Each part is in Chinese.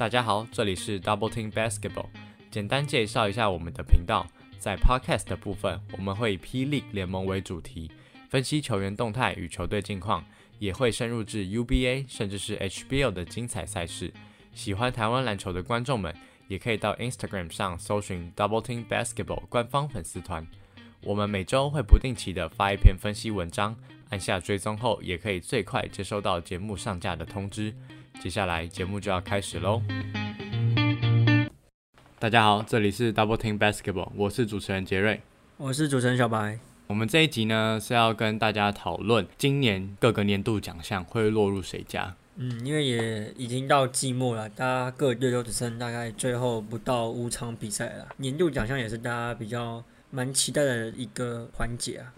大家好，这里是 Double Team Basketball。简单介绍一下我们的频道，在 Podcast 的部分，我们会以 P League 联盟为主题，分析球员动态与球队近况，也会深入至 UBA 甚至是 HBL 的精彩赛事。喜欢台湾篮球的观众们，也可以到 Instagram 上搜寻 Double Team Basketball 官方粉丝团。我们每周会不定期的发一篇分析文章，按下追踪后，也可以最快接收到节目上架的通知。接下来节目就要开始喽！大家好，这里是 Double Team Basketball，我是主持人杰瑞，我是主持人小白。我们这一集呢是要跟大家讨论今年各个年度奖项会落入谁家。嗯，因为也已经到季末了，大家各队都只剩大概最后不到五场比赛了。年度奖项也是大家比较蛮期待的一个环节啊。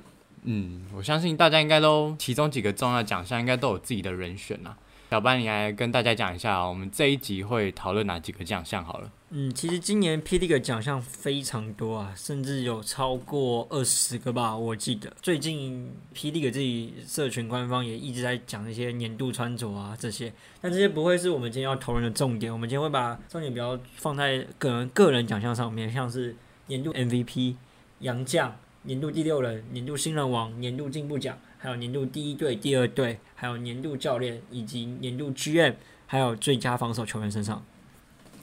嗯，我相信大家应该都其中几个重要奖项应该都有自己的人选啦。小班，你来跟大家讲一下，我们这一集会讨论哪几个奖项好了。嗯，其实今年 P D 的奖项非常多啊，甚至有超过二十个吧，我记得。最近 P D 自己社群官方也一直在讲一些年度穿着啊这些，但这些不会是我们今天要讨论的重点。我们今天会把重点比较放在个人个人奖项上面，像是年度 M V P、杨将、年度第六人、年度新人王、年度进步奖。还有年度第一队、第二队，还有年度教练以及年度 GM，还有最佳防守球员身上。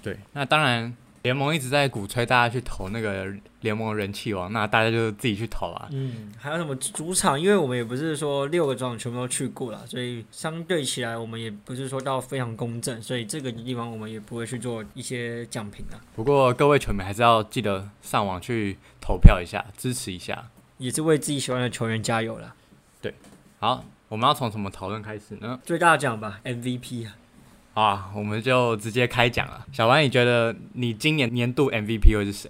对，那当然联盟一直在鼓吹大家去投那个联盟人气王，那大家就自己去投啊。嗯，还有什么主场？因为我们也不是说六个主场全部都去过了，所以相对起来我们也不是说到非常公正，所以这个地方我们也不会去做一些奖评啊。不过各位球迷还是要记得上网去投票一下，支持一下，也是为自己喜欢的球员加油了。对，好，我们要从什么讨论开始呢？最大奖吧，MVP 啊！啊，我们就直接开讲了。小王，你觉得你今年年度 MVP 会是谁？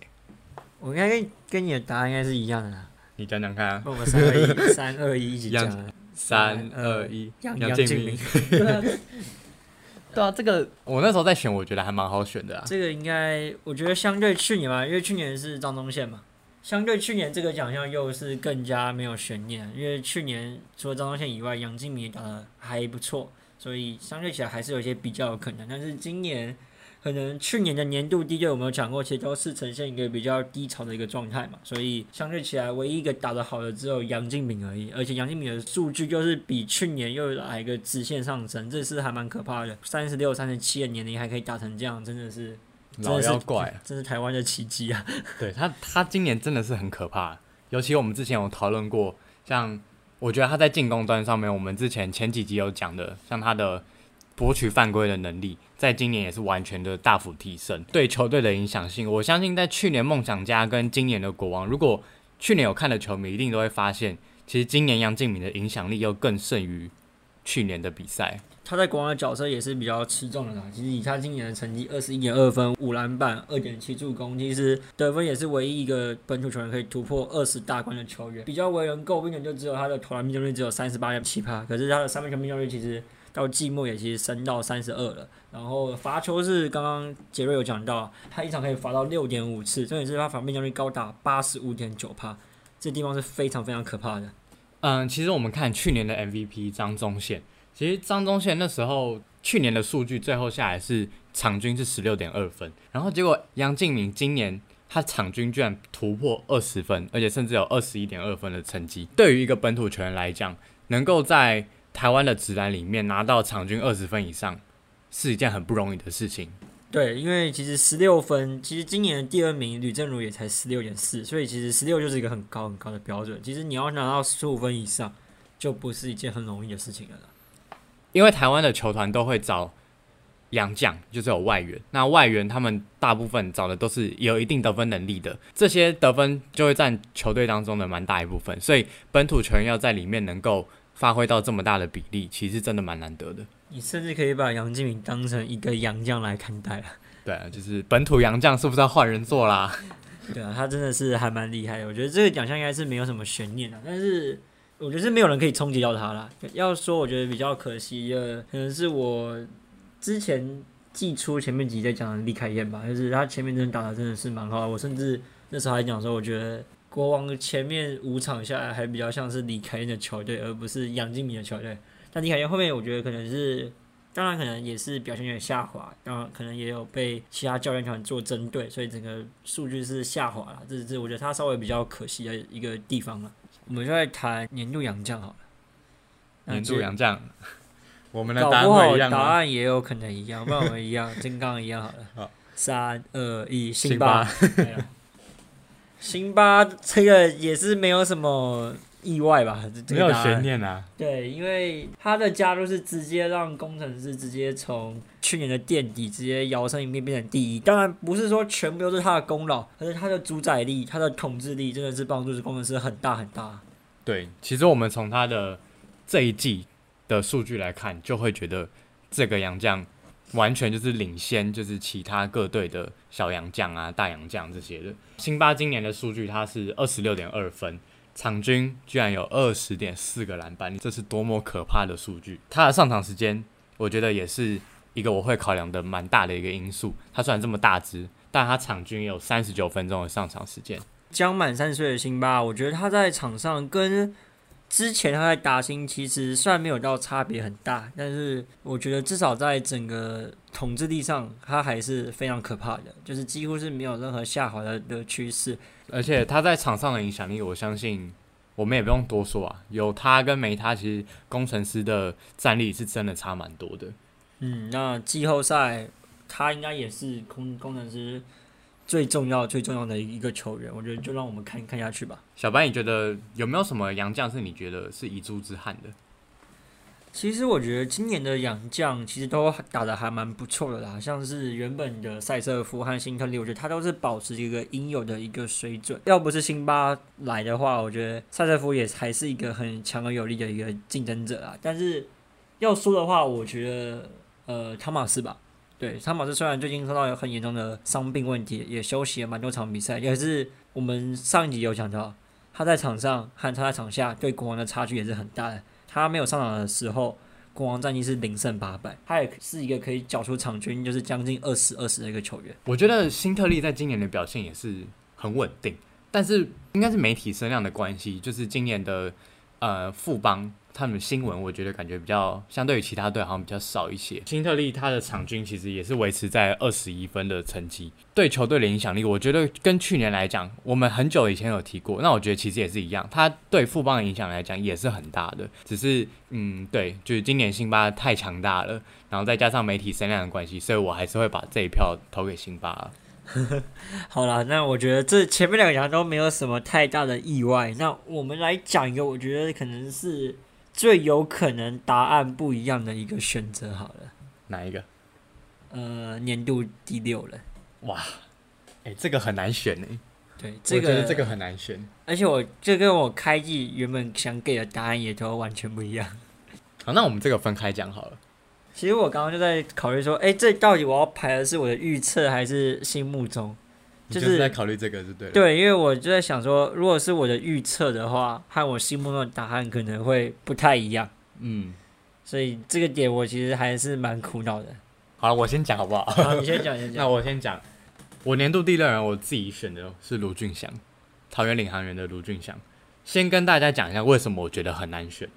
我应该跟跟你的答案应该是一样的。你讲讲看。我们三二一，三二一，一起讲。三二一，杨杨敬明。对啊，这个 我那时候在选，我觉得还蛮好选的啊。这个应该，我觉得相对去年嘛，因为去年是张宗宪嘛。相对去年这个奖项又是更加没有悬念，因为去年除了张宗宪以外，杨敬敏打得还不错，所以相对起来还是有些比较有可能。但是今年可能去年的年度第一队我们有讲过，其实都是呈现一个比较低潮的一个状态嘛，所以相对起来唯一一个打得好的只有杨敬敏而已，而且杨敬敏的数据就是比去年又来一个直线上升，这是还蛮可怕的。三十六、三十七的年龄还可以打成这样，真的是。老妖怪，这是台湾的奇迹啊！对他，他今年真的是很可怕。尤其我们之前有讨论过，像我觉得他在进攻端上面，我们之前前几集有讲的，像他的博取犯规的能力，在今年也是完全的大幅提升。对球队的影响性，我相信在去年梦想家跟今年的国王，如果去年有看的球迷，一定都会发现，其实今年杨敬敏的影响力又更胜于去年的比赛。他在国王的角色也是比较吃重的啦。其实以他今年的成绩，二十一点二分、五篮板、二点七助攻，其实得分也是唯一一个本土球员可以突破二十大关的球员。比较为人诟病的就只有他的投篮命中率只有三十八点七趴，可是他的三分球命中率其实到季末也其实升到三十二了。然后罚球是刚刚杰瑞有讲到，他一场可以罚到六点五次，重点是他罚命中率高达八十五点九趴，这地方是非常非常可怕的。嗯，其实我们看去年的 MVP 张宗宪。其实张忠宪那时候去年的数据最后下来是场均是十六点二分，然后结果杨敬敏今年他场均居然突破二十分，而且甚至有二十一点二分的成绩。对于一个本土球员来讲，能够在台湾的职篮里面拿到场均二十分以上，是一件很不容易的事情。对，因为其实十六分，其实今年的第二名吕正如也才十六点四，所以其实十六就是一个很高很高的标准。其实你要拿到十五分以上，就不是一件很容易的事情了。因为台湾的球团都会找洋将，就是有外援。那外援他们大部分找的都是有一定得分能力的，这些得分就会占球队当中的蛮大一部分。所以本土球员要在里面能够发挥到这么大的比例，其实真的蛮难得的。你甚至可以把杨敬敏当成一个洋将来看待了。对啊，就是本土洋将是不是要换人做啦？对啊，他真的是还蛮厉害的。我觉得这个奖项应该是没有什么悬念的，但是。我觉得是没有人可以冲击到他了。要说我觉得比较可惜的，可能是我之前季初前面几在讲的李凯燕吧，就是他前面真的打的真的是蛮好的。我甚至那时候还讲说，我觉得国王前面五场下来还比较像是李凯燕的球队，而不是杨敬敏的球队。但李凯燕后面我觉得可能是。当然可能也是表现有点下滑，当然可能也有被其他教练团做针对，所以整个数据是下滑了。这是我觉得他稍微比较可惜的一个地方了。我们就在谈年度洋将好了。年度洋将，我们的答案答？案也有可能一样，不然我们一样，金刚刚一样好了。好三二一，辛辛巴 辛巴这个也是没有什么意外吧？没有悬念啊。对，因为他的加入是直接让工程师直接从去年的垫底直接摇身一变变成第一。当然不是说全部都是他的功劳，可是他的主宰力、他的统治力真的是帮助工程师很大很大。对，其实我们从他的这一季的数据来看，就会觉得这个洋将完全就是领先，就是其他各队的小洋将啊、大洋将这些的。辛巴今年的数据他是二十六点二分，场均居然有二十点四个篮板，这是多么可怕的数据！他的上场时间，我觉得也是一个我会考量的蛮大的一个因素。他虽然这么大只，但他场均有三十九分钟的上场时间。将满三十岁的辛巴，我觉得他在场上跟之前他在达兴其实虽然没有到差别很大，但是我觉得至少在整个统治力上，他还是非常可怕的，就是几乎是没有任何下滑的的趋势。而且他在场上的影响力，我相信我们也不用多说啊。有他跟没他，其实工程师的战力是真的差蛮多的。嗯，那季后赛他应该也是工工程师最重要最重要的一个球员，我觉得就让我们看看下去吧。小白，你觉得有没有什么洋将是你觉得是遗珠之憾的？其实我觉得今年的洋将其实都打得还蛮不错的啦，像是原本的塞瑟夫和辛特利，我觉得他都是保持一个应有的一个水准。要不是辛巴来的话，我觉得塞瑟夫也还是一个很强而有力的一个竞争者啊。但是要说的话，我觉得呃汤马斯吧，对汤马斯虽然最近受到有很严重的伤病问题，也休息了蛮多场比赛，也是我们上一集有讲到，他在场上和他在场下对国王的差距也是很大的。他没有上场的时候，国王战绩是零胜八败，他也是一个可以缴出场均就是将近二十二十的一个球员。我觉得辛特利在今年的表现也是很稳定，但是应该是媒体声量的关系，就是今年的呃富邦他们新闻，我觉得感觉比较相对于其他队好像比较少一些。新特利他的场均其实也是维持在二十一分的成绩，对球队的影响力，我觉得跟去年来讲，我们很久以前有提过，那我觉得其实也是一样，他对富邦的影响来讲也是很大的，只是嗯对，就是今年辛巴太强大了，然后再加上媒体声量的关系，所以我还是会把这一票投给辛巴。好了，那我觉得这前面两个奖都没有什么太大的意外。那我们来讲一个，我觉得可能是最有可能答案不一样的一个选择。好了，哪一个？呃，年度第六了，哇，哎、这个很难选哎、对，我这个觉得这个很难选。而且我这跟我开季原本想给的答案也都完全不一样。好，那我们这个分开讲好了。其实我刚刚就在考虑说，哎、这到底我要排的是我的预测还是心目中？你就是在考虑这个，是对。对，因为我就在想说，如果是我的预测的话，和我心目中的答案可能会不太一样，嗯，所以这个点我其实还是蛮苦恼的。好了，我先讲好不好？好，你先讲，你先 那。我先讲，我年度第六人，我自己选的是卢俊祥，桃园领航员的卢俊祥。先跟大家讲一下为什么我觉得很难选。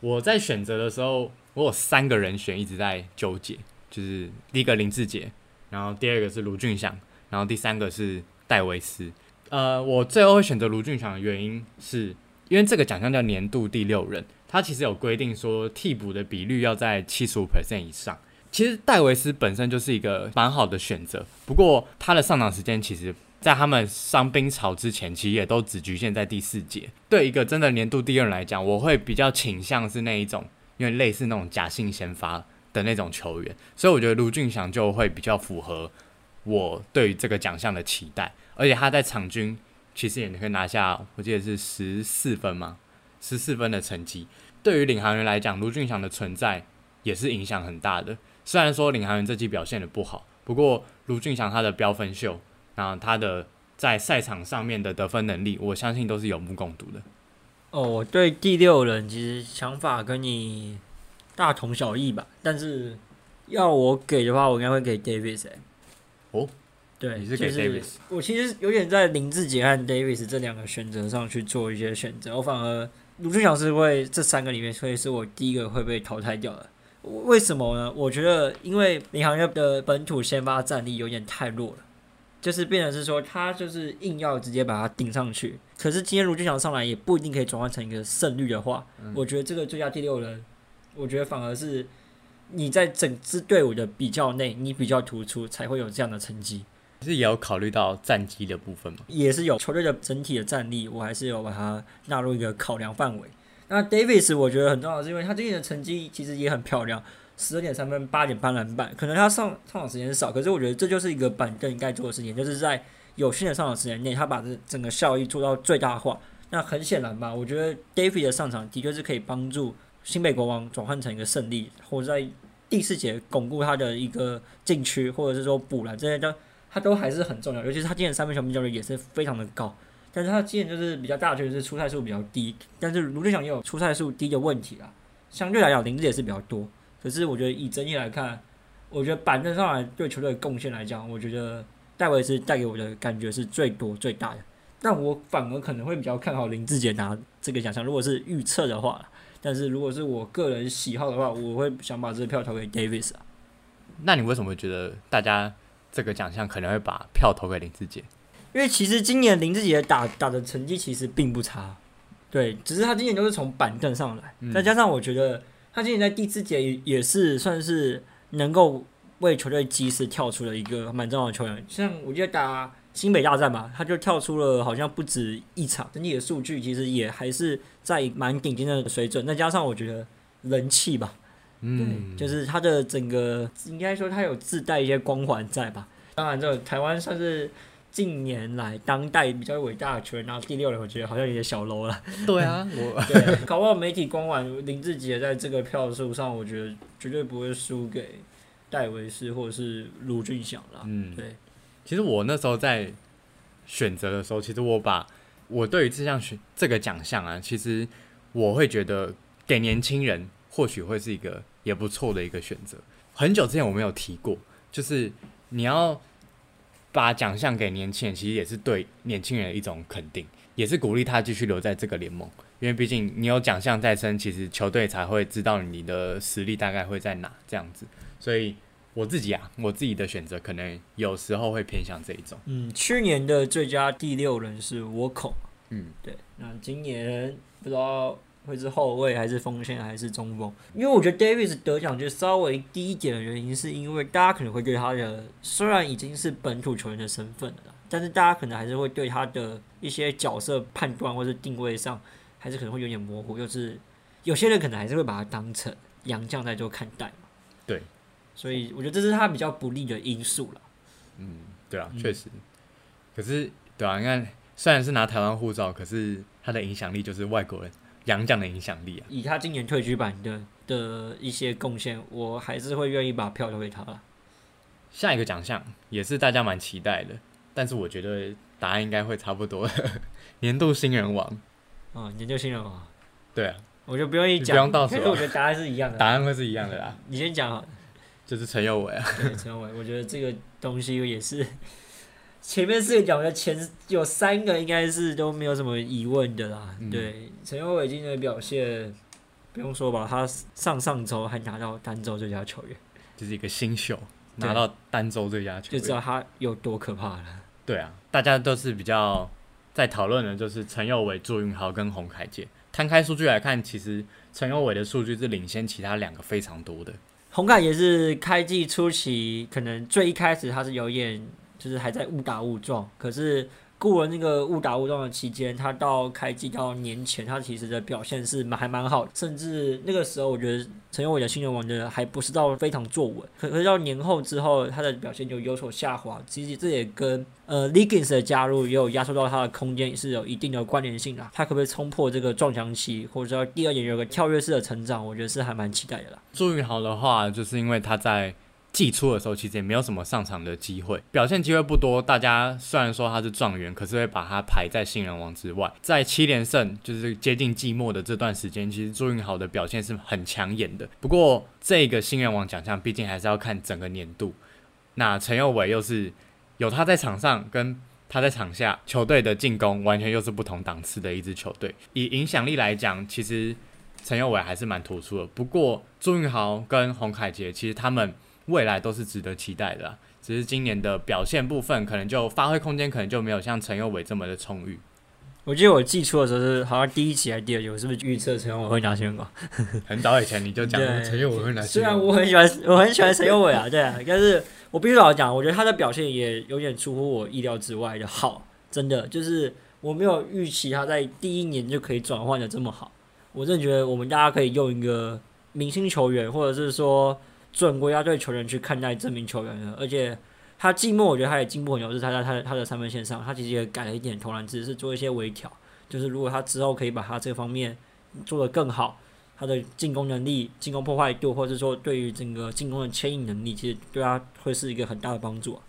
我在选择的时候，我有三个人选一直在纠结，就是第一个林志杰，然后第二个是卢俊祥，然后第三个是戴维斯。呃，我最后会选择卢俊祥的原因是因为这个奖项叫年度第六人，它其实有规定说替补的比率要在七十五 percent 以上。其实戴维斯本身就是一个蛮好的选择，不过他的上场时间其实，在他们伤兵潮之前，其实也都只局限在第四节。对一个真的年度第二人来讲，我会比较倾向是那一种，因为类似那种假性先发的那种球员，所以我觉得卢俊祥就会比较符合我对于这个奖项的期待，而且他在场均其实也可以拿下，我记得是十四分嘛，十四分的成绩。对于领航员来讲，卢俊祥的存在也是影响很大的。虽然说领航员这季表现的不好，不过卢俊祥他的标分秀，然后他的在赛场上面的得分能力，我相信都是有目共睹的。哦，我对第六人其实想法跟你大同小异吧，但是要我给的话，我应该会给 Davis、欸。哦，对，你是给 Davis 我其实有点在林志杰和 Davis 这两个选择上去做一些选择，我反而卢俊祥是会这三个里面会是我第一个会被淘汰掉的。为什么呢？我觉得因为领航员的本土先发战力有点太弱了，就是变成是说他就是硬要直接把它顶上去。可是今天卢俊祥上来也不一定可以转换成一个胜率的话，我觉得这个最佳第六人，我觉得反而是你在整支队伍的比较内，你比较突出才会有这样的成绩。其实也有考虑到战绩的部分嘛，也是有球队的整体的战力，我还是有把它纳入一个考量范围。那 Davis 我觉得很重要，是因为他今年的成绩其实也很漂亮，十二点三分，八点八篮板。可能他上上场时间少，可是我觉得这就是一个板凳应该做的事情，就是在有限的上场时间内，他把这整个效益做到最大化。那很显然吧，我觉得 Davis 的上场的确是可以帮助新北国王转换成一个胜利，或者在第四节巩固他的一个禁区，或者是说补篮这些的。他都还是很重要，尤其是他今年三分球命中率也是非常的高，但是他今年就是比较大的缺点是出赛数比较低，但是卢俊祥也有出赛数低的问题啦，相对来讲林志也是比较多，可是我觉得以整体来看，我觉得板凳上来对球队的贡献来讲，我觉得戴维斯带给我的感觉是最多最大的，但我反而可能会比较看好林志杰拿这个奖项，如果是预测的话，但是如果是我个人喜好的话，我会想把这个票投给 Davis 啊。那你为什么觉得大家？这个奖项可能会把票投给林志杰，因为其实今年林志杰打打的成绩其实并不差，对，只是他今年都是从板凳上来，再加上我觉得他今年在第四节也也是算是能够为球队及时跳出了一个蛮重要的球员，像我记得打新北大战吧，他就跳出了好像不止一场，整体的数据其实也还是在蛮顶尖的水准，再加上我觉得人气吧。嗯，就是他的整个应该说他有自带一些光环在吧。当然，这台湾算是近年来当代比较伟大的球员，然后第六人我觉得好像有点小 low 了。对啊，我对搞不好媒体光环林志杰在这个票数上，我觉得绝对不会输给戴维斯或者是卢俊祥了。嗯，对。其实我那时候在选择的时候，其实我把我对于这项选这个奖项啊，其实我会觉得给年轻人或许会是一个。也不错的一个选择。很久之前我没有提过，就是你要把奖项给年轻人，其实也是对年轻人的一种肯定，也是鼓励他继续留在这个联盟。因为毕竟你有奖项在身，其实球队才会知道你的实力大概会在哪这样子。所以我自己啊，我自己的选择可能有时候会偏向这一种。嗯，去年的最佳第六人是沃孔。嗯，对。那今年不知道。会是后卫还是锋线还是中锋？因为我觉得 Davis 得奖就稍微低一点的原因，是因为大家可能会对他的虽然已经是本土球员的身份了，但是大家可能还是会对他的一些角色判断或是定位上，还是可能会有点模糊。就是有些人可能还是会把他当成洋将在做看待嘛。对，所以我觉得这是他比较不利的因素了。嗯，对啊，确实。可是，对啊，你看，虽然是拿台湾护照，可是他的影响力就是外国人。杨将的影响力啊，以他今年退居版的的一些贡献，我还是会愿意把票投给他了。下一个奖项也是大家蛮期待的，但是我觉得答案应该会差不多。年度新人王，啊，年度新人王，对啊，我就不用一讲，不用倒数，我觉得答案是一样的，答案会是一样的啦。你先讲，就是陈佑伟啊，对，陈佑伟，我觉得这个东西也是。前面四个奖的前有三个应该是都没有什么疑问的啦。对，陈友伟今天的表现不用说吧，他上上周还拿到单周最佳球员，就是一个新秀拿到单周最佳球员，就知道他有多可怕了。对啊，大家都是比较在讨论的，就是陈佑伟、朱云豪跟洪凯杰。摊开数据来看，其实陈佑伟的数据是领先其他两个非常多的。洪凯也是开季初期，可能最一开始他是有点。就是还在误打误撞，可是过了那个误打误撞的期间，他到开季到年前，他其实的表现是蛮还蛮好，甚至那个时候我觉得陈友伟的新人王的还不是到非常坐稳，可是到年后之后，他的表现就有所下滑。其实这也跟呃 Legins 的加入也有压缩到他的空间，也是有一定的关联性的。他可不可以冲破这个撞墙期，或者说第二年有个跳跃式的成长，我觉得是还蛮期待的啦。祝运豪的话，就是因为他在。季初的时候，其实也没有什么上场的机会，表现机会不多。大家虽然说他是状元，可是会把他排在新人王之外。在七连胜，就是接近季末的这段时间，其实朱云豪的表现是很抢眼的。不过，这个新人王奖项毕竟还是要看整个年度。那陈佑伟又是有他在场上，跟他在场下，球队的进攻完全又是不同档次的一支球队。以影响力来讲，其实陈佑伟还是蛮突出的。不过朱云豪跟洪凯杰其实他们未来都是值得期待的啦，只是今年的表现部分可能就发挥空间可能就没有像陈佑伟这么的充裕。我记得我记错的时候是好像第一期还是第二期，我是不是预测陈佑伟会拿新人王？很早以前你就讲对陈佑伟会拿虽然我很喜欢，我很喜欢陈佑伟啊，对啊，但是我必须老实讲，我觉得他的表现也有点出乎我意料之外的好，真的就是我没有预期他在第一年就可以转换的这么好。我真的觉得我们大家可以用一个明星球员，或者是说准国家队球员去看待这名球员的，而且。他季末我觉得他也进步很多，是他在他的他的三分线上，他其实也改了一点投篮姿势，做一些微调。就是如果他之后可以把他这方面做得更好，他的进攻能力、进攻破坏度，或者说对于整个进攻的牵引能力，其实对他会是一个很大的帮助、啊。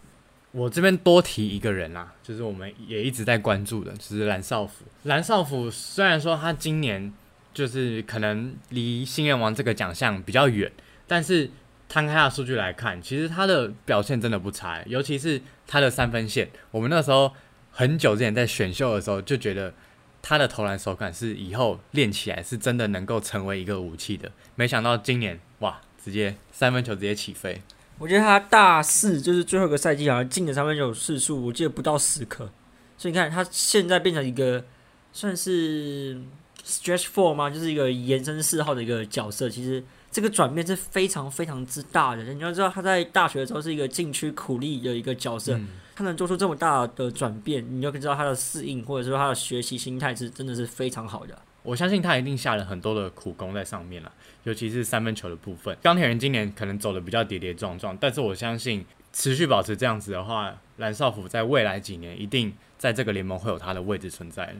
我这边多提一个人啦，就是我们也一直在关注的，就是蓝少辅。蓝少辅虽然说他今年就是可能离新人王这个奖项比较远，但是摊开的数据来看，其实他的表现真的不差，尤其是他的三分线。我们那时候很久之前在选秀的时候就觉得他的投篮手感是以后练起来是真的能够成为一个武器的，没想到今年哇，直接三分球直接起飞。我觉得他大四就是最后一个赛季，好像进的三分球次数，我记得不到十颗。所以你看，他现在变成一个算是 stretch four 吗？就是一个延伸四号的一个角色。其实这个转变是非常非常之大的。你要知道，他在大学的时候是一个禁区苦力的一个角色，嗯他能做出这么大的转变，你就可以知道他的适应或者说他的学习心态是真的是非常好的。我相信他一定下了很多的苦功在上面了，尤其是三分球的部分。钢铁人今年可能走的比较跌跌撞撞，但是我相信持续保持这样子的话，蓝少辅在未来几年一定在这个联盟会有他的位置存在的。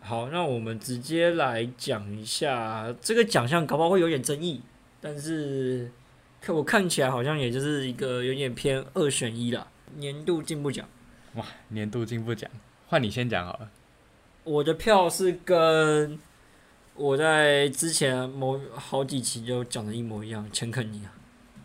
好，那我们直接来讲一下这个奖项，搞不好会有点争议，但是看我看起来好像也就是一个有点偏二选一啦。年度进步奖，哇，年度进步奖，换你先讲好了。我的票是跟我在之前某好几期就讲的一模一样，钱肯尼啊，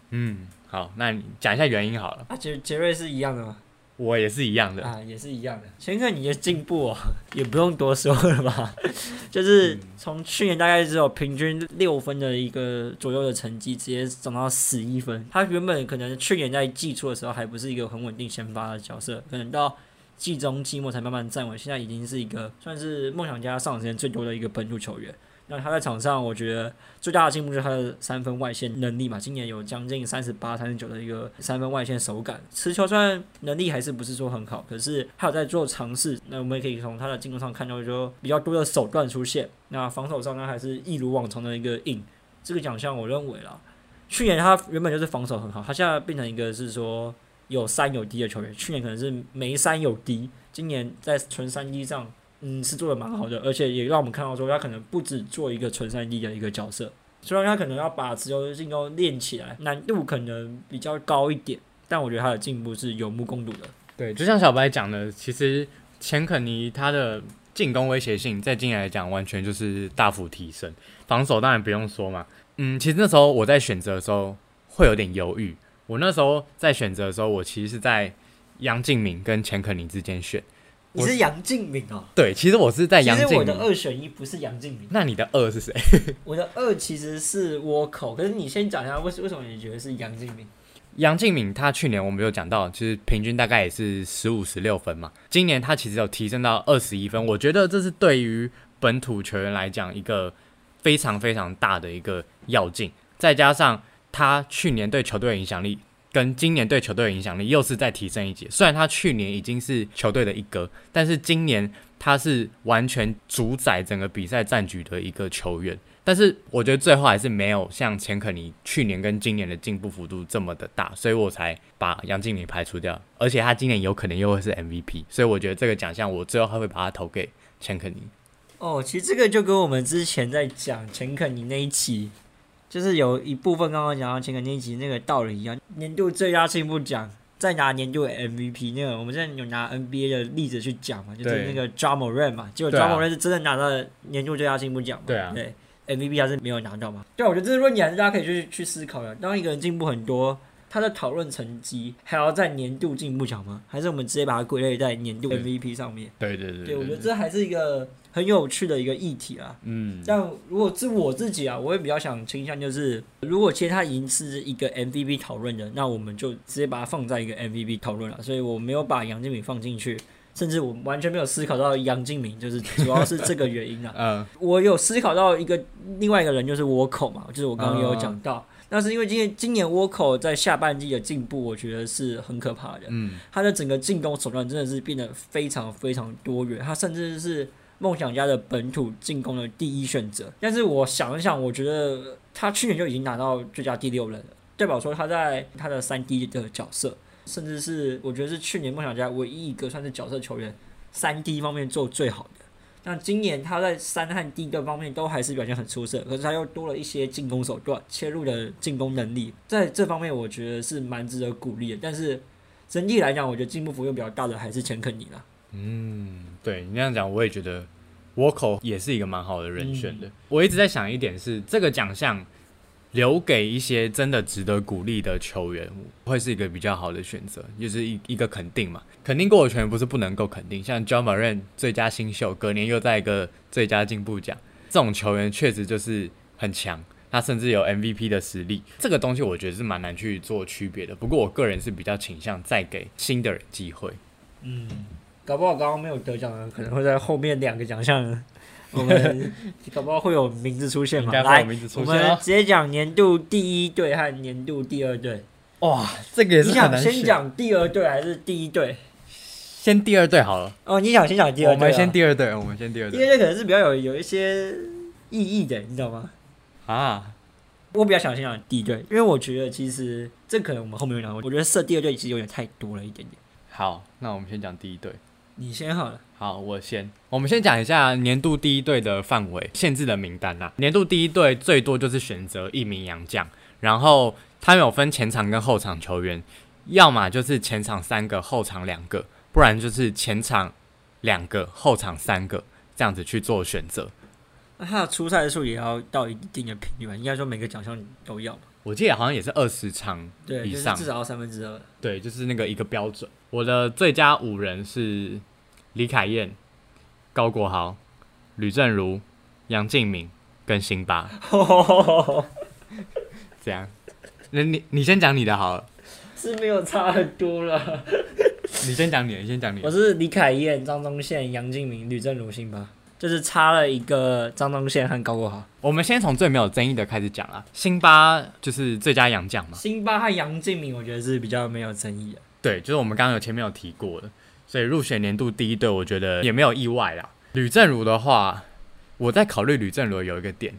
嗯，好，那你讲一下原因好了。啊杰杰瑞是一样的吗？我也是一样的，啊，也是一样的。钱肯尼的进步啊，也不用多说了吧，就是从去年大概只有平均六分的一个左右的成绩，直接涨到十一分。他原本可能去年在季初的时候还不是一个很稳定先发的角色，可能到季中、季末才慢慢站稳，现在已经是一个算是梦想家上场时间最多的一个本土球员。那他在场上，我觉得最大的进步就是他的三分外线能力嘛。今年有将近三十八、三十九的一个三分外线手感，持球虽然能力还是不是说很好，可是他有在做尝试。那我们也可以从他的进攻上看到，就比较多的手段出现。那防守上呢，还是一如往常的一个硬。这个奖项我认为啦，去年他原本就是防守很好，他现在变成一个是说有三有低的球员。去年可能是没三有低，今年在纯三 D 上。嗯，是做的蛮好的，而且也让我们看到说他可能不止做一个纯三 D 的一个角色，虽然他可能要把持球进攻练起来，难度可能比较高一点，但我觉得他的进步是有目共睹的。对，就像小白讲的，其实钱肯尼他的进攻威胁性在今年来讲完全就是大幅提升，防守当然不用说嘛。嗯，其实那时候我在选择的时候会有点犹豫，我那时候在选择的时候，我其实是在杨敬敏跟钱肯尼之间选。你是杨敬敏哦？对，其实我是在杨敬敏。其实我的二选一不是杨敬敏，那你的二是谁？我的二其实是倭寇，可是你先讲一下为为什么你觉得是杨敬敏？杨敬敏他去年我们有讲到，就是平均大概也是十五十六分嘛。今年他其实有提升到二十一分，我觉得这是对于本土球员来讲一个非常非常大的一个要进，再加上他去年对球队的影响力。跟今年对球队的影响力又是再提升一级。虽然他去年已经是球队的一哥，但是今年他是完全主宰整个比赛战局的一个球员。但是我觉得最后还是没有像钱可尼去年跟今年的进步幅度这么的大，所以我才把杨敬敏排除掉。而且他今年有可能又会是 MVP，所以我觉得这个奖项我最后还会把它投给钱可尼。哦，其实这个就跟我们之前在讲钱肯尼那一期。就是有一部分刚刚讲到前个那一集那个道理一样，年度最佳进步奖再拿年度 MVP 那个，我们现在有拿 NBA 的例子去讲嘛，就是那个 j a m o r a n 嘛，结果 j a m o r a n 是真的拿到年度最佳进步奖嘛，对啊，对 MVP 还是没有拿到嘛，对，我觉得这是论点还是大家可以去去思考的。当一个人进步很多，他的讨论成绩还要在年度进步奖吗？还是我们直接把它归类在年度 MVP 上面？对对对对，我觉得这还是一个很有趣的一个议题啊。嗯，但如果是我自己啊，我也比较想倾向就是，如果其实他已经是一个 MVP 讨论的，那我们就直接把它放在一个 MVP 讨论了。所以我没有把杨敬敏放进去，甚至我完全没有思考到杨敬敏，就是主要是这个原因啊。嗯我有思考到一个另外一个人，就是倭寇嘛，就是我刚刚也有讲到。那是因为今年今年倭寇在下半季的进步，我觉得是很可怕的。嗯他的整个进攻手段真的是变得非常非常多元，他甚至是梦想家的本土进攻的第一选择。但是我想一想，我觉得他去年就已经拿到最佳第六人了，代表说他在他的三 D 的角色，甚至是我觉得是去年梦想家唯一一个算是角色球员三 D 方面做最好的。那今年他在三和 D 的方面都还是表现很出色，可是他又多了一些进攻手段、切入的进攻能力，在这方面我觉得是蛮值得鼓励的。但是整体来讲，我觉得进步幅度比较大的还是钱肯尼啦。嗯，对你那样讲，我也觉得倭寇也是一个蛮好的人选的。嗯我一直在想一点是，这个奖项留给一些真的值得鼓励的球员，会是一个比较好的选择，就是一一个肯定嘛。肯定过的球员不是不能够肯定，像 John Moran 最佳新秀，隔年又在一个最佳进步奖，这种球员确实就是很强。他甚至有 MVP 的实力，这个东西我觉得是蛮难去做区别的。不过我个人是比较倾向再给新的人机会。嗯，搞不好刚刚没有得奖的，可能会在后面两个奖项，我们搞不好会有名字出现嘛？应该会有来，名字出我。们直接讲年度第一队和年度第二队。哇，这个也是你想先讲第二队还是第一队？先第二队好了。哦，你想先讲第二队、啊？我们先第二队，我们先第二第队二队可能是比较有有一些意义的，你知道吗？啊。我比较想先讲第一队，因为我觉得其实这可能我们后面有讲，我觉得设第二队其实有点太多了一点点。好，那我们先讲第一队。你先好了，好，我先。我们先讲一下年度第一队的范围限制的名单啦。年度第一队最多就是选择一名洋将，然后他们有分前场跟后场球员，要么就是前场三个，后场两个，不然就是前场两个，后场三个，这样子去做选择。那他的出赛数也要到一定的频率吧？应该说每个奖项都要嘛。我记得好像也是二十场对，以上就是至少要三分之二。对，就是那个一个标准。我的最佳五人是李凯燕、高国豪、吕正如、杨敬敏跟辛巴，这样。那你你先讲你的好了，是没有差很多了。你先讲你的，你先讲你的。我是李凯燕、张宗宪、杨敬敏、吕正如、辛巴，就是差了一个张宗宪和高国豪。我们先从最没有争议的开始讲啊。辛巴就是最佳洋将嘛，辛巴和杨敬敏，我觉得是比较没有争议的。对，就是我们刚刚有前面有提过的，所以入选年度第一队，我觉得也没有意外啦。吕正如的话，我在考虑吕正如有一个点，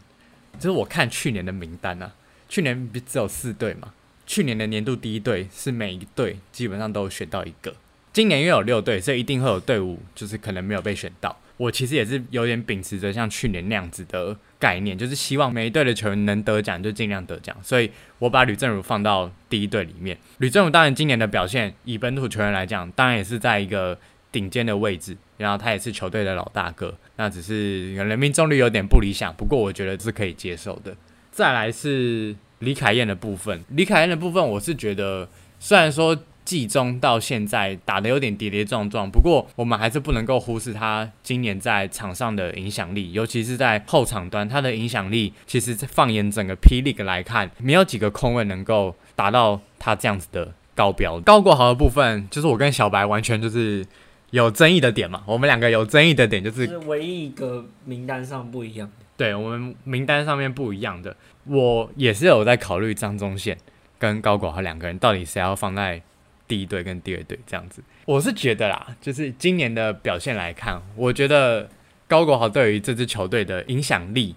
就是我看去年的名单啊，去年不只有四队嘛，去年的年度第一队是每一队基本上都选到一个，今年因为有六队，所以一定会有队伍就是可能没有被选到。我其实也是有点秉持着像去年那样子的概念，就是希望每一队的球员能得奖就尽量得奖，所以我把吕正如放到第一队里面。吕正如当然今年的表现，以本土球员来讲，当然也是在一个顶尖的位置，然后他也是球队的老大哥，那只是人命中率有点不理想，不过我觉得是可以接受的。再来是李凯燕的部分，李凯燕的部分，我是觉得虽然说季中到现在打的有点跌跌撞撞，不过我们还是不能够忽视他今年在场上的影响力，尤其是在后场端，他的影响力其实放眼整个霹雳来看，没有几个空位能够达到他这样子的高标。高国豪的部分，就是我跟小白完全就是有争议的点嘛，我们两个有争议的点就是是唯一一个名单上不一样的。对我们名单上面不一样的，我也是有在考虑张宗宪跟高国豪两个人到底谁要放在第一队跟第二队这样子。我是觉得啦，就是今年的表现来看，我觉得高国豪对于这支球队的影响力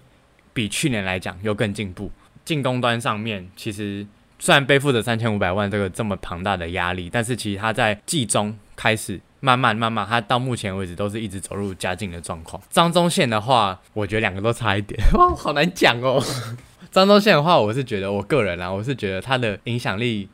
比去年来讲又更进步。进攻端上面，其实虽然背负着三千五百万这个这么庞大的压力，但是其实他在季中开始慢慢慢慢，他到目前为止都是一直走入佳境的状况。张宗宪的话，我觉得两个都差一点，哇，好难讲哦。张宗宪的话，我是觉得我个人啊，我是觉得他的影响力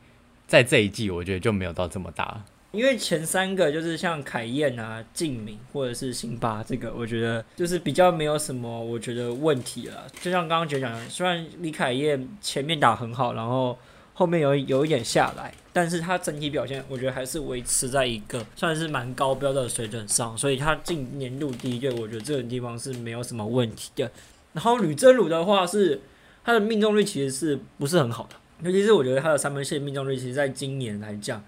在这一季，我觉得就没有到这么大。因为前三个就是像凯燕啊、敬敏或者是辛巴，这个我觉得就是比较没有什么我觉得问题了。就像刚刚姐讲的，虽然李凯燕前面打很好，然后后面有有一点下来，但是他整体表现我觉得还是维持在一个算是蛮高标的水准上，所以他进年度第一队，我觉得这个地方是没有什么问题的。然后吕真鲁的话是他的命中率其实是不是很好的，尤其是我觉得他的三分线命中率，其实在今年来讲。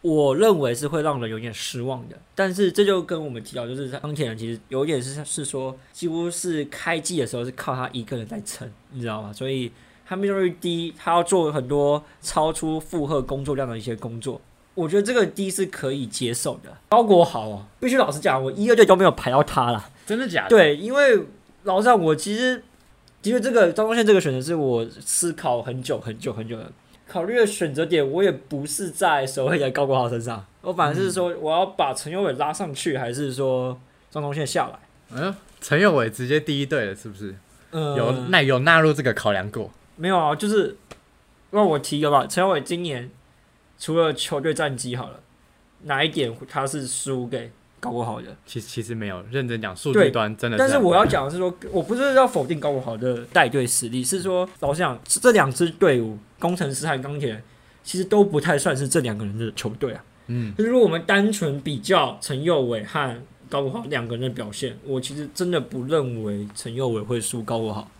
我认为是会让人有点失望的，但是这就跟我们提到，就是钢铁人其实有一点是是说，几乎是开季的时候是靠他一个人在撑，你知道吗？所以他命中率低，他要做很多超出负荷工作量的一些工作，我觉得这个低是可以接受的。高国豪啊，必须老实讲，我一二队都没有排到他了，真的假的？对，因为老实讲，我其实其实这个张东宪这个选择是我思考很久很久很久的。考虑的选择点，我也不是在所谓的高国豪身上，我反而是说我要把陈友伟拉上去，还是说张东宪下来？嗯，陈友伟直接第一队了，是不是？嗯，有那有纳入这个考量过？没有啊，就是让我提一个吧。陈友伟今年除了球队战绩好了，哪一点他是输给？高国豪的，其实其实没有认真讲数据端真的，但是我要讲的是说，我不是要否定高国豪的带队实力，是说老实讲，这两支队伍，工程师和钢铁，其实都不太算是这两个人的球队啊。嗯，就是如果我们单纯比较陈佑伟和高国豪两个人的表现，我其实真的不认为陈佑伟会输高国豪，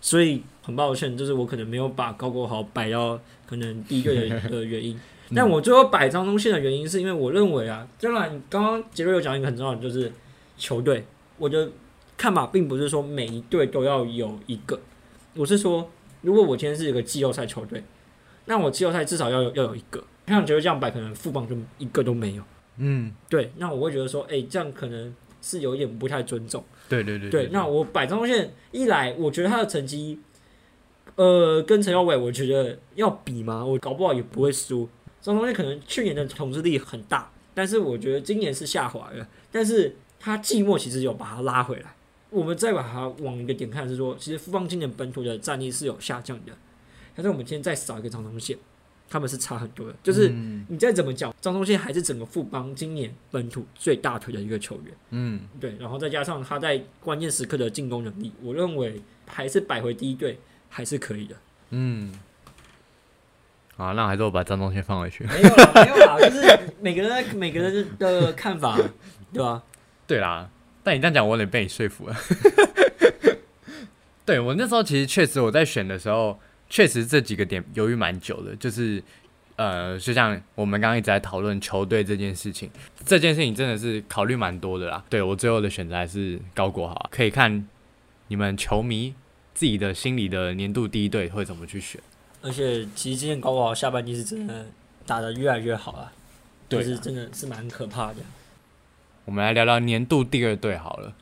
所以很抱歉，就是我可能没有把高国豪摆到可能第一个的原因。但我最后摆张东宪的原因，是因为我认为啊，当然刚刚杰瑞有讲一个很重要的，就是球队。我的看法并不是说每一队都要有一个，我是说，如果我今天是一个季后赛球队，那我季后赛至少要有要有一个。像杰瑞这样摆，可能副帮就一个都没有。嗯，对，那我会觉得说，哎，这样可能是有一点不太尊重。对对对。对，那我摆张东宪一来，我觉得他的成绩，呃，跟陈耀伟，我觉得要比嘛？我搞不好也不会输。张东宪可能去年的统治力很大，但是我觉得今年是下滑了。但是他季末其实有把他拉回来。我们再把它往一个点看，是说其实富邦今年本土的战力是有下降的。但是我们今天再少一个张东宪，他们是差很多的。就是你再怎么讲，张东宪还是整个富邦今年本土最大腿的一个球员。嗯，对。然后再加上他在关键时刻的进攻能力，我认为还是摆回第一队还是可以的。嗯。啊，那还是我把张东宪放回去。没有啦，没有啦，就是每个人每个人的看法，对吧？对啦，但你这样讲，我有点被你说服了。对我那时候其实确实我在选的时候，确实这几个点犹豫蛮久的。就是呃，就像我们刚刚一直在讨论球队这件事情，这件事情真的是考虑蛮多的啦。对我最后的选择还是高国豪，可以看你们球迷自己的心里的年度第一队会怎么去选。而且其实今年高考下半季是真的打得越来越好了，对，是真的是蛮可怕的。我们来聊聊年度第二队好了。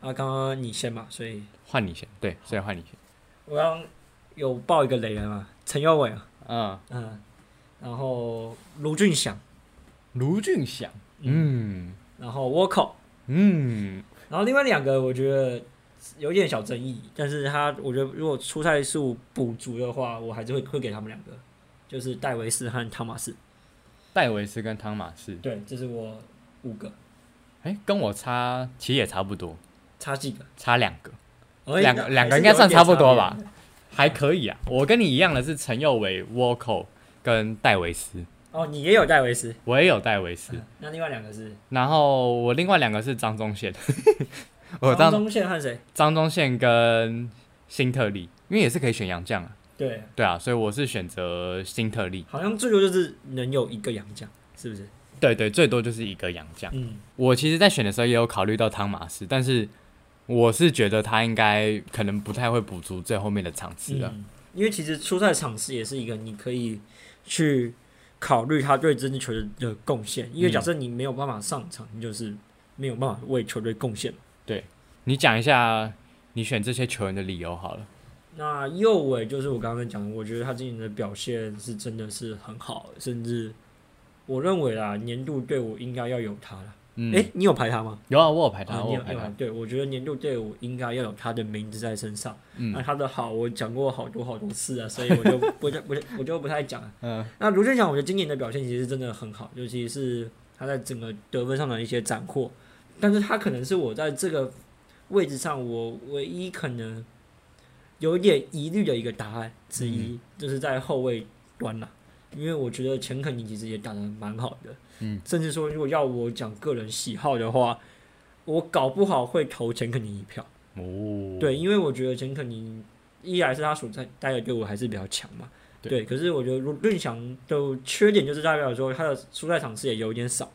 啊，刚刚你先嘛，所以换你先，对，所以换你先。我刚有报一个雷人嘛，陈耀伟啊，嗯嗯，然后卢俊祥，卢俊祥，嗯，然后我靠，嗯，然后另外两个我觉得。有点小争议，但是他我觉得如果出赛数补足的话，我还是会会给他们两个，就是戴维斯和汤马斯。戴维斯跟汤马斯，对，这是我五个。哎，跟我差其实也差不多，差几个？差两个，两个两个应该算差不多吧，还可以啊。我跟你一样的是陈佑伟、沃克跟戴维斯。哦，你也有戴维斯，我也有戴维斯。那另外两个是？然后我另外两个是张宗宪。张忠宪和谁？张忠宪跟辛特利，因为也是可以选洋将啊。对对啊，所以我是选择辛特利。好像最多就是能有一个洋将，是不是？对对，最多就是一个洋将。嗯，我其实，在选的时候也有考虑到汤马斯，但是我是觉得他应该可能不太会补足最后面的场次了。因为其实出赛场次也是一个你可以去考虑他对这支球队的贡献。因为假设你没有办法上场，你就是没有办法为球队贡献。对，你讲一下你选这些球员的理由好了。那右尾就是我刚刚讲的，我觉得他今年的表现是真的是很好，甚至我认为啦，年度队伍应该要有他了。嗯，哎，你有排他吗？有啊，我有排他，我有排他。对，我觉得年度队伍应该要有他的名字在身上。嗯，那他的好，我讲过好多好多次啊，所以我就不 不不，我就不太讲了。嗯，那卢俊祥，我觉得今年的表现其实真的很好，尤其是他在整个得分上的一些斩获，但是他可能是我在这个。位置上，我唯一可能有点疑虑的一个答案之一，就是在后卫端啦，因为我觉得钱肯尼其实也打得蛮好的，嗯，甚至说如果要我讲个人喜好的话，我搞不好会投钱肯尼一票。哦，对，因为我觉得钱肯尼一来是他所在待的队伍还是比较强嘛，对对。可是我觉得论强的缺点就是代表说他的出赛场次也有点少，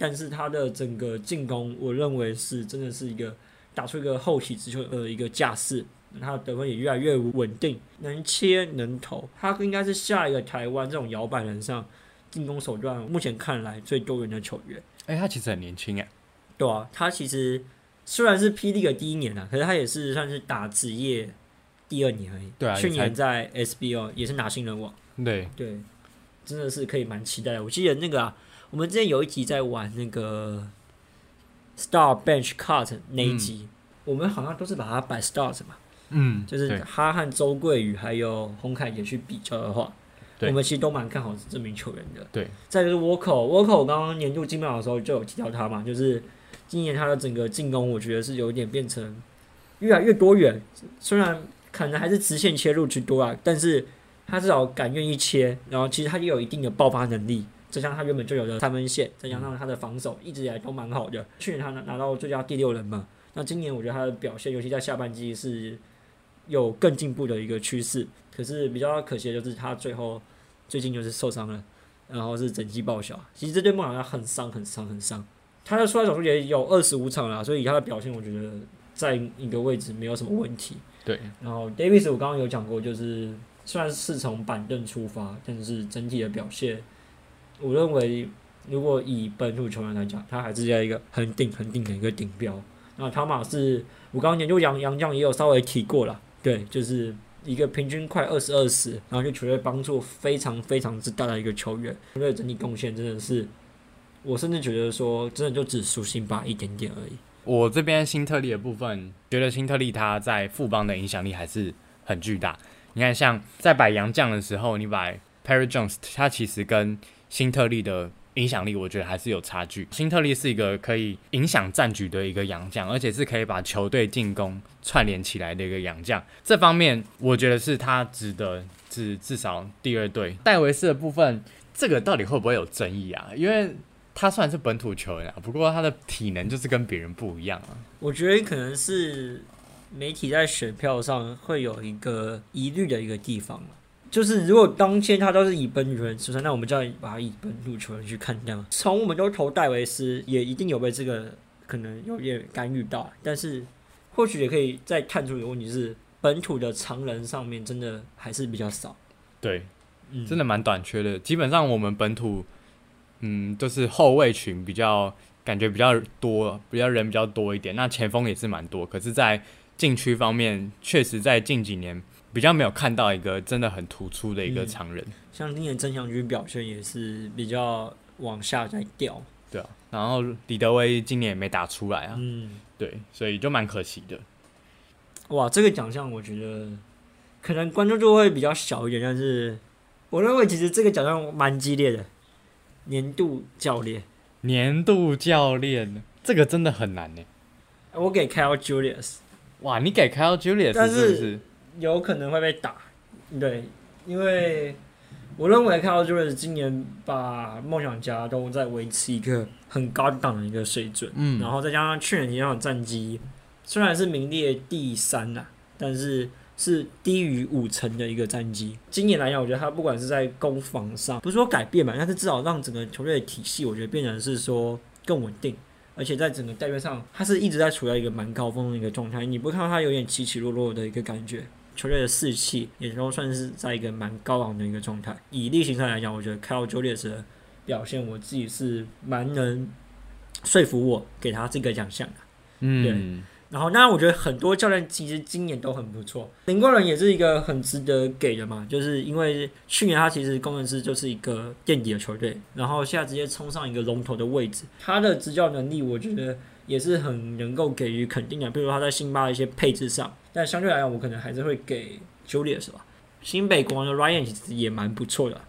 但是他的整个进攻，我认为是真的是一个打出一个后起之秀的一个架势。他的得分也越来越稳定，能切能投，他应该是下一个台湾这种摇摆人上进攻手段目前看来最多元的球员。哎、他其实很年轻哎，对啊，他其实虽然是霹雳的第一年啊，可是他也是算是打职业第二年而已。对啊去年在 SBO 也是拿新人王，对，对，真的是可以蛮期待的。我记得那个啊，我们之前有一集在玩那个 Star Bench Cut 那一集，我们好像都是把它摆 Stars 嘛，嗯，就是他和周桂宇还有洪凯杰去比较的话，我们其实都蛮看好这名球员的。对，再就是 Walker，Walker 刚刚年度金秒的时候就有提到他嘛，就是今年他的整个进攻，我觉得是有点变成越来越多元，虽然可能还是直线切入居多啊，但是他至少敢愿意切，然后其实他也有一定的爆发能力。再加上他原本就有的三分线，再加上他的防守一直以来都蛮好的。去年他拿拿到最佳第六人嘛，那今年我觉得他的表现，尤其在下半季是有更进步的一个趋势。可是比较可惜的就是他最后最近就是受伤了，然后是整季报销。其实这对梦想家很伤、很伤、很伤。他的出赛手数也有二十五场了，所以他的表现我觉得在一个位置没有什么问题。对，然后 Davis 我刚刚有讲过，就是虽然是从板凳出发，但是整体的表现，我认为如果以本土球员来讲，他还是在一个很顶很顶的一个顶标。那汤马是我刚刚研究杨杨将也有稍微提过了，对，就是一个平均快二十二十，然后对球队帮助非常非常之大的一个球员，球队整体贡献真的是，我甚至觉得说真的就只输辛巴一点点而已。我这边新特利的部分，觉得新特利他在富邦的影响力还是很巨大。你看，像在摆洋将的时候，你摆 Perry Jones，他其实跟新特利的影响力，我觉得还是有差距。新特利是一个可以影响战局的一个洋将，而且是可以把球队进攻串联起来的一个洋将。这方面，我觉得是他值得至至少第二队。戴维斯的部分，这个到底会不会有争议啊？因为他虽然是本土球员啊，不过他的体能就是跟别人不一样啊。我觉得可能是媒体在选票上会有一个疑虑的一个地方就是如果当天他都是以本土球员出身，那我们就要把他以本土球员去看待。从我们都投戴维斯，也一定有被这个可能有点干预到，但是或许也可以再看出一个问题是，本土的常人上面真的还是比较少。对，嗯，真的蛮短缺的。基本上我们本土，嗯，就是后卫群比较感觉比较多，比较人比较多一点。那前锋也是蛮多，可是，在禁区方面，确实在近几年比较没有看到一个真的很突出的一个嗯常人，像今年曾祥军表现也是比较往下在掉。对啊。然后李德威今年也没打出来啊，嗯。对，所以就蛮可惜的。哇，这个奖项我觉得可能关注度会比较小一点，但是我认为其实这个奖项蛮激烈的。年度教练，年度教练，这个真的很难呢。我给 Kyle Julius，哇，你给 Kyle Julius 但是是不是？有可能会被打，对，因为我认为 Kyle Julius 今年把梦想家都在维持一个很高档的一个水准，嗯然后再加上去年一样的战绩，虽然是名列第三啦，但是是低于五成的一个战绩。今年来讲，我觉得他不管是在攻防上，不是说改变嘛，但是至少让整个球队的体系，我觉得变成是说更稳定。而且在整个带队上，他是一直在处在一个蛮高峰的一个状态，你不看到他有点起起落落的一个感觉，球队的士气也都算是在一个蛮高昂的一个状态。以例行赛来讲，我觉得 Kyle Julius 的表现，我自己是蛮能说服我给他这个奖项的。嗯，对然后，那，我觉得很多教练其实今年都很不错。林冠伦也是一个很值得给的嘛，就是因为去年他其实工程师就是一个垫底的球队，然后现在直接冲上一个龙头的位置，他的执教能力我觉得也是很能够给予肯定的。比如说他在辛巴的一些配置上，但相对来讲，我可能还是会给 Julius 吧。新北国王的 Ryan 其实也蛮不错的，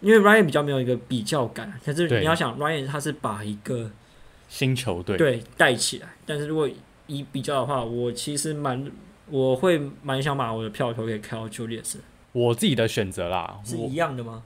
因为 Ryan 比较没有一个比较感，但是你要想 Ryan 他是把一个新球队，对带起来。但是如果以比较的话，我其实蛮我会蛮想把我的票投给 Cal Julius，我自己的选择啦，是一样的吗？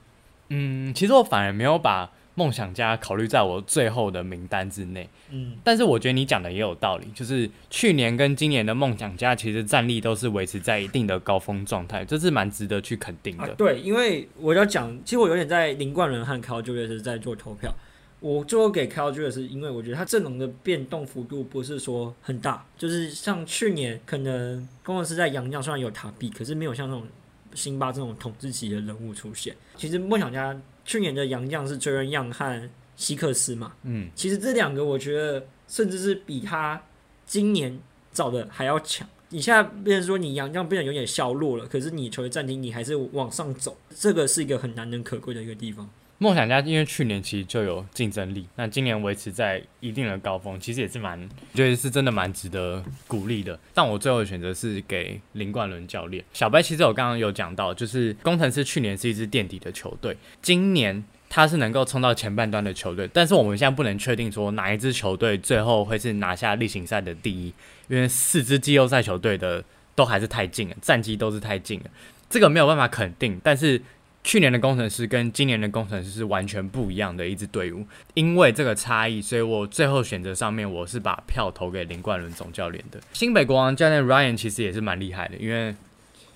嗯，其实我反而没有把梦想家考虑在我最后的名单之内。嗯，但是我觉得你讲的也有道理，就是去年跟今年的梦想家其实战力都是维持在一定的高峰状态，这是蛮值得去肯定的。，啊对，因为我要讲，其实我有点在林冠伦和 Cal Julius 在做投票。我最后给 Cal Julius，因为我觉得他阵容的变动幅度不是说很大，就是像去年可能工程师在洋将虽然有塔比，可是没有像那种辛巴这种统治级的人物出现。其实梦想家去年的洋将是追人样和希克斯嘛，嗯，其实这两个我觉得甚至是比他今年找的还要强。你现在变成说你洋将变得有点消弱了，可是你球队暂停你还是往上走，这个是一个很难能可贵的一个地方。梦想家因为去年其实就有竞争力，那今年维持在一定的高峰，其实也是蛮，我觉得是真的蛮值得鼓励的。但我最后的选择是给林冠伦教练。小白其实我刚刚有讲到，就是工程师去年是一支垫底的球队，今年他是能够冲到前半段的球队，但是我们现在不能确定说哪一支球队最后会是拿下例行赛的第一，因为四支季后赛球队的都还是太近了，战绩都是太近了，这个没有办法肯定，但是。去年的工程师跟今年的工程师是完全不一样的一支队伍，因为这个差异，所以我最后选择上面我是把票投给林冠伦总教练的。新北国王教练 Ryan 其实也是蛮厉害的，因为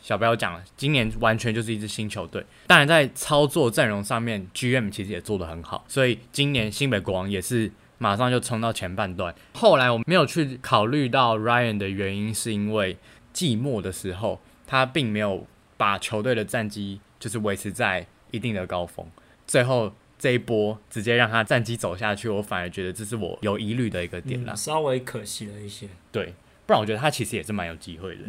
小彪讲了，今年完全就是一支新球队，当然在操作阵容上面，GM 其实也做得很好，所以今年新北国王也是马上就冲到前半段。后来我没有去考虑到 Ryan 的原因，是因为季末的时候他并没有把球队的战绩。就是维持在一定的高峰，最后这一波直接让他战绩走下去，我反而觉得这是我有疑虑的一个点啦、嗯，稍微可惜了一些。对，不然我觉得他其实也是蛮有机会的。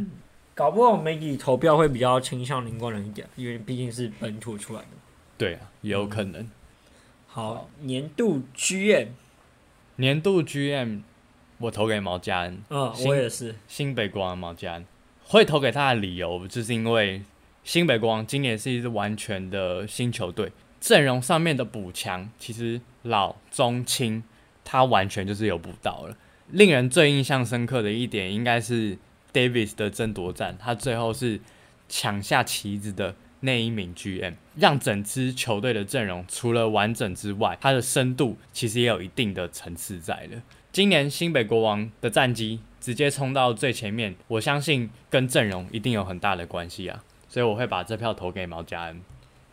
搞不好媒体投票会比较倾向林冠伦一点，因为毕竟是本土出来的。对啊，也有可能。好，年度 GM，年度 GM 我投给毛家恩，嗯，我也是。新北国王毛家恩。会投给他的理由，就是因为新北国王今年是一支完全的新球队，阵容上面的补强，其实老中青他完全就是有补到了。令人最印象深刻的一点，应该是 Davis 的争夺战，他最后是抢下旗子的那一名 GM，让整支球队的阵容除了完整之外，它的深度其实也有一定的层次在的。今年新北国王的战绩直接冲到最前面，我相信跟阵容一定有很大的关系啊，所以我会把这票投给毛家恩。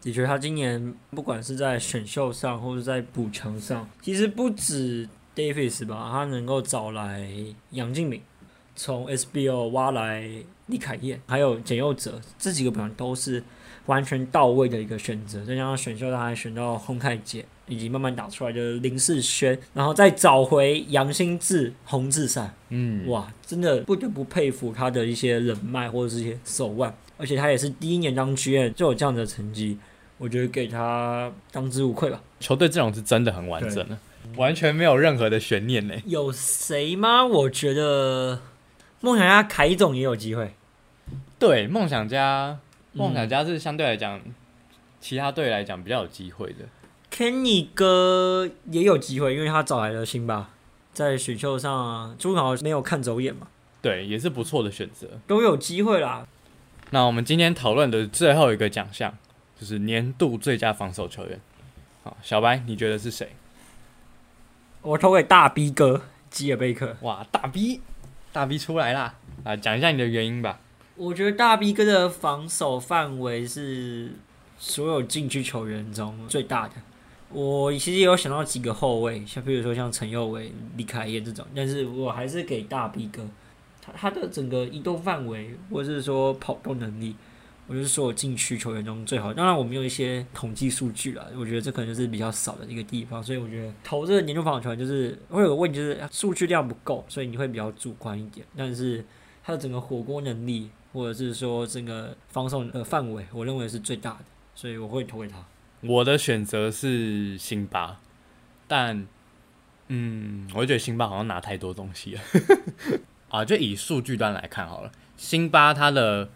的确，他今年不管是在选秀上或者在补强上，其实不止 Davis 吧，他能够找来杨敬敏，从 SBO 挖来李凯燕，还有简佑哲，这几个本来都是完全到位的一个选择。再加上选秀，他还选到洪凯杰，以及慢慢打出来的林世轩，然后再找回杨新志、洪志善。嗯，哇，真的不得不佩服他的一些人脉或者是一些手腕，而且他也是第一年当 GM 就有这样的成绩，我觉得给他当之无愧吧。球队阵容是真的很完整的，完全没有任何的悬念呢。有谁吗？我觉得梦想家凯总也有机会。对，梦想家，梦想嗯家是相对来讲，其他队来讲比较有机会的。Kenny 哥也有机会，因为他找来了辛巴，在选秀上朱豪没有看走眼嘛，对，也是不错的选择。都有机会啦。那我们今天讨论的最后一个奖项就是年度最佳防守球员。好，小白，你觉得是谁？我投给大 B 哥基尔贝克。哇，大 B，大 B 出来啦！啊，讲一下你的原因吧。我觉得大 B 哥的防守范围是所有禁区球员中最大的。我其实也有想到几个后卫，像比如说像陈佑伟、李凯燕这种，但是我还是给大 B 哥。他的整个移动范围，或者是说跑动能力，我就是说我禁区球员中最好。当然，我们有一些统计数据啦，我觉得这可能就是比较少的一个地方，所以我觉得投这个年度防守球员就是会有个问题，就是数据量不够，所以你会比较主观一点。但是他的整个火锅能力，或者是说整个防守的范围，我认为是最大的，所以我会投给他。我的选择是辛巴，但嗯，我觉得辛巴好像拿太多东西了。啊，就以数据端来看好了，辛巴他的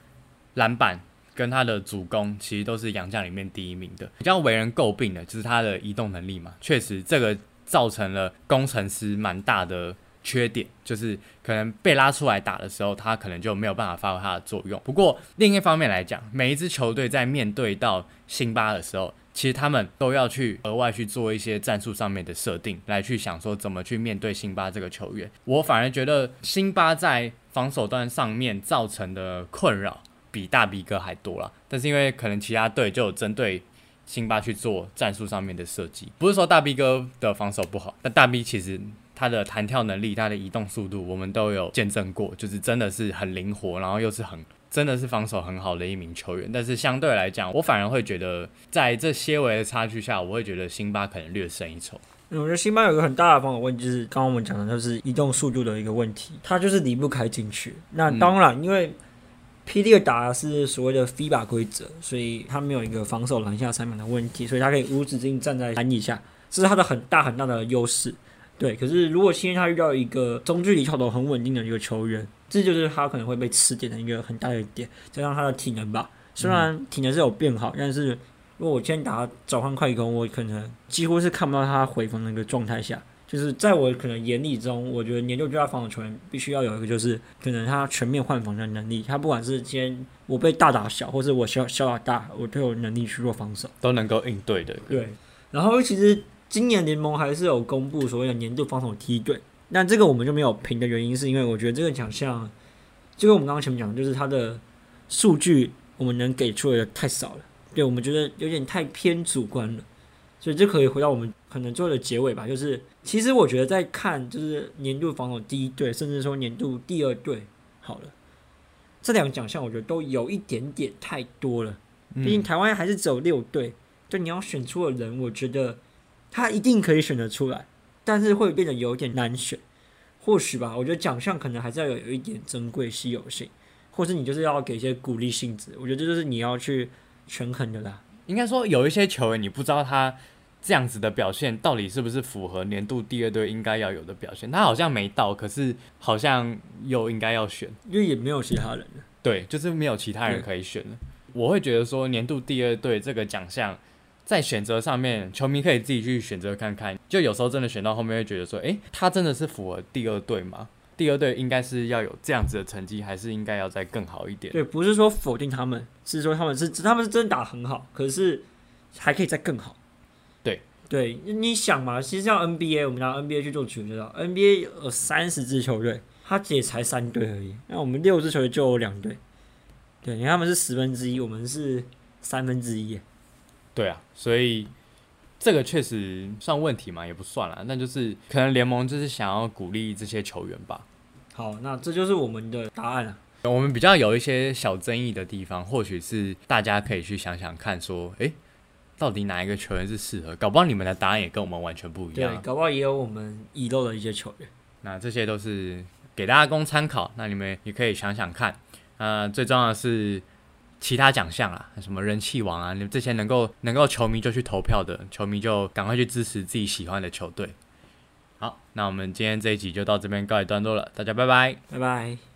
篮板跟他的主攻其实都是洋将里面第一名的。比较为人诟病的就是他的移动能力嘛，确实这个造成了工程师蛮大的缺点，就是可能被拉出来打的时候，他可能就没有办法发挥他的作用。不过另一方面来讲，每一支球队在面对到辛巴的时候，其实他们都要去额外去做一些战术上面的设定，来去想说怎么去面对辛巴这个球员。我反而觉得辛巴在防守端上面造成的困扰比大 B 哥还多了。但是因为可能其他队就有针对辛巴去做战术上面的设计，不是说大 B 哥的防守不好，但大 B 其实他的弹跳能力、他的移动速度，我们都有见证过，就是真的是很灵活，然后又是很。真的是防守很好的一名球员，但是相对来讲，我反而会觉得，在这些微的差距下，我会觉得辛巴可能略胜一筹。我觉得辛巴有个很大的防守问题，就是刚刚我们讲的，就是移动速度的一个问题，他就是离不开禁区。那当然，因为霹雳打的是所谓的 FIBA 规则，所以他没有一个防守篮下三秒的问题，所以他可以无止境站在篮底下，这是他的很大很大的优势。对，可是如果今天他遇到一个中距离跳投很稳定的一个球员，这就是他可能会被吃点的一个很大的点，加上他的体能吧。虽然体能是有变好，但是如果我今天打转换快攻，我可能几乎是看不到他回防的一个状态下。就是在我可能眼里中，我觉得年度最佳防守球员必须要有一个，就是可能他全面换防的能力。他不管是今天我被大打小，或是我小小打大，我都有能力去做防守，都能够应对的。对，然后其实。今年联盟还是有公布所谓的年度防守梯队，那这个我们就没有评的原因，是因为我觉得这个奖项，就跟我们刚刚前面讲，就是它的数据我们能给出的太少了，对我们觉得有点太偏主观了，所以这可以回到我们可能最后的结尾吧，就是其实我觉得在看就是年度防守第一队，甚至说年度第二队，好了，这两个奖项我觉得都有一点点太多了，毕竟台湾还是只有六队，就你要选出的人，我觉得。他一定可以选得出来，但是会变得有点难选，或许吧。我觉得奖项可能还是要有有一点珍贵稀有性，或是你就是要给一些鼓励性质。我觉得这就是你要去权衡的啦。应该说有一些球员，你不知道他这样子的表现到底是不是符合年度第二队应该要有的表现。他好像没到，可是好像又应该要选，因为也没有其他人了。对，就是没有其他人可以选了。我会觉得说年度第二队这个奖项。在选择上面，球迷可以自己去选择看看。就有时候真的选到后面，会觉得说，诶，他真的是符合第二队吗？第二队应该是要有这样子的成绩，还是应该要再更好一点？对，不是说否定他们，是说他们是他们是真的打很好，可是还可以再更好。对对，你想嘛，其实像 NBA，我们拿 NBA 去做举例知道，NBA 有三十支球队，他也才三队而已。那我们六支球队就有两队，对，你看他们是十分之一，我们是三分之一。对啊，所以这个确实算问题嘛，也不算了。那就是可能联盟就是想要鼓励这些球员吧。好，那这就是我们的答案了。我们比较有一些小争议的地方，或许是大家可以去想想看，说，诶，到底哪一个球员是适合？搞不好你们的答案也跟我们完全不一样。对，搞不好也有我们遗漏的一些球员。那这些都是给大家供参考，那你们也可以想想看。呃，最重要的是。其他奖项啊，什么人气王啊，你们这些能够能够球迷就去投票的球迷，就赶快去支持自己喜欢的球队。好，那我们今天这一集就到这边告一段落了，大家拜拜，拜拜。